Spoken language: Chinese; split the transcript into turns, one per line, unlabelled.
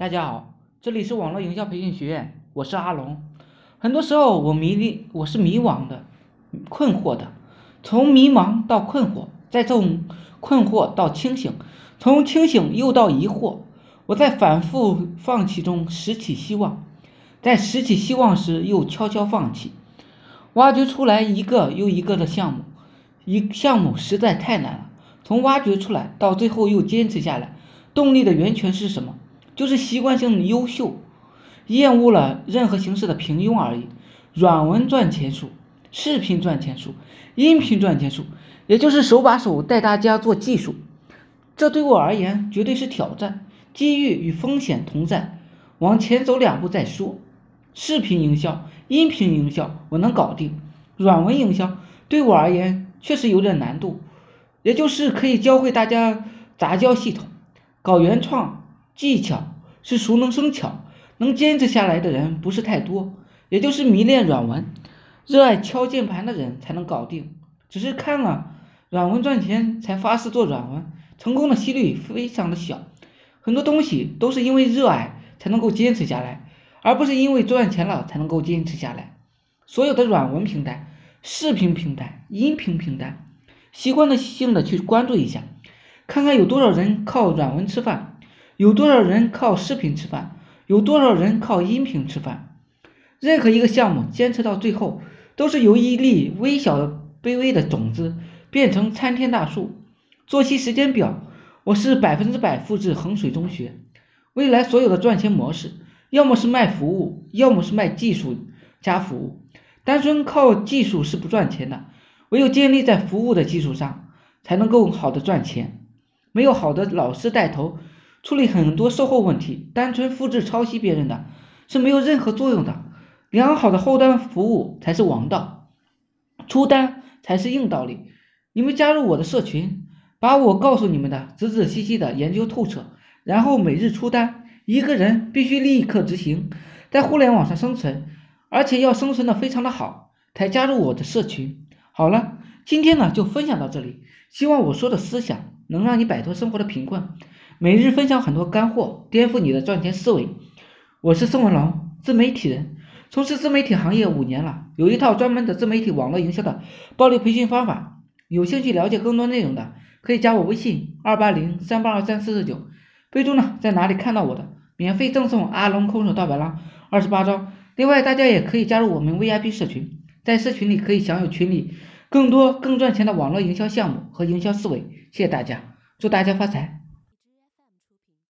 大家好，这里是网络营销培训学院，我是阿龙。很多时候我迷离我是迷惘的、困惑的，从迷茫到困惑，再从困惑到清醒，从清醒又到疑惑。我在反复放弃中拾起希望，在拾起希望时又悄悄放弃，挖掘出来一个又一个的项目，一项目实在太难了。从挖掘出来到最后又坚持下来，动力的源泉是什么？就是习惯性的优秀，厌恶了任何形式的平庸而已。软文赚钱术，视频赚钱术，音频赚钱术，也就是手把手带大家做技术。这对我而言绝对是挑战，机遇与风险同在，往前走两步再说。视频营销、音频营销我能搞定，软文营销对我而言确实有点难度。也就是可以教会大家杂交系统，搞原创技巧是熟能生巧，能坚持下来的人不是太多。也就是迷恋软文、热爱敲键盘的人才能搞定。只是看了软文赚钱才发誓做软文，成功的几率非常的小。很多东西都是因为热爱才能够坚持下来，而不是因为赚钱了才能够坚持下来。所有的软文平台、视频平台、音频平台。习惯的性的去关注一下，看看有多少人靠软文吃饭，有多少人靠视频吃饭，有多少人靠音频吃饭。任何一个项目坚持到最后，都是由一粒微小的、卑微的种子变成参天大树。作息时间表，我是百分之百复制衡水中学。未来所有的赚钱模式，要么是卖服务，要么是卖技术加服务。单纯靠技术是不赚钱的。唯有建立在服务的基础上，才能够好的赚钱。没有好的老师带头处理很多售后问题，单纯复制抄袭别人的是没有任何作用的。良好的后端服务才是王道，出单才是硬道理。你们加入我的社群，把我告诉你们的仔仔细细的研究透彻，然后每日出单。一个人必须立刻执行，在互联网上生存，而且要生存的非常的好，才加入我的社群。好了，今天呢就分享到这里。希望我说的思想能让你摆脱生活的贫困，每日分享很多干货，颠覆你的赚钱思维。我是宋文龙，自媒体人，从事自媒体行业五年了，有一套专门的自媒体网络营销的暴力培训方法。有兴趣了解更多内容的，可以加我微信二八零三八二三四四九，备注呢在哪里看到我的，免费赠送阿龙空手道白狼二十八招。另外，大家也可以加入我们 VIP 社群，在社群里可以享有群里。更多更赚钱的网络营销项目和营销思维，谢谢大家，祝大家发财。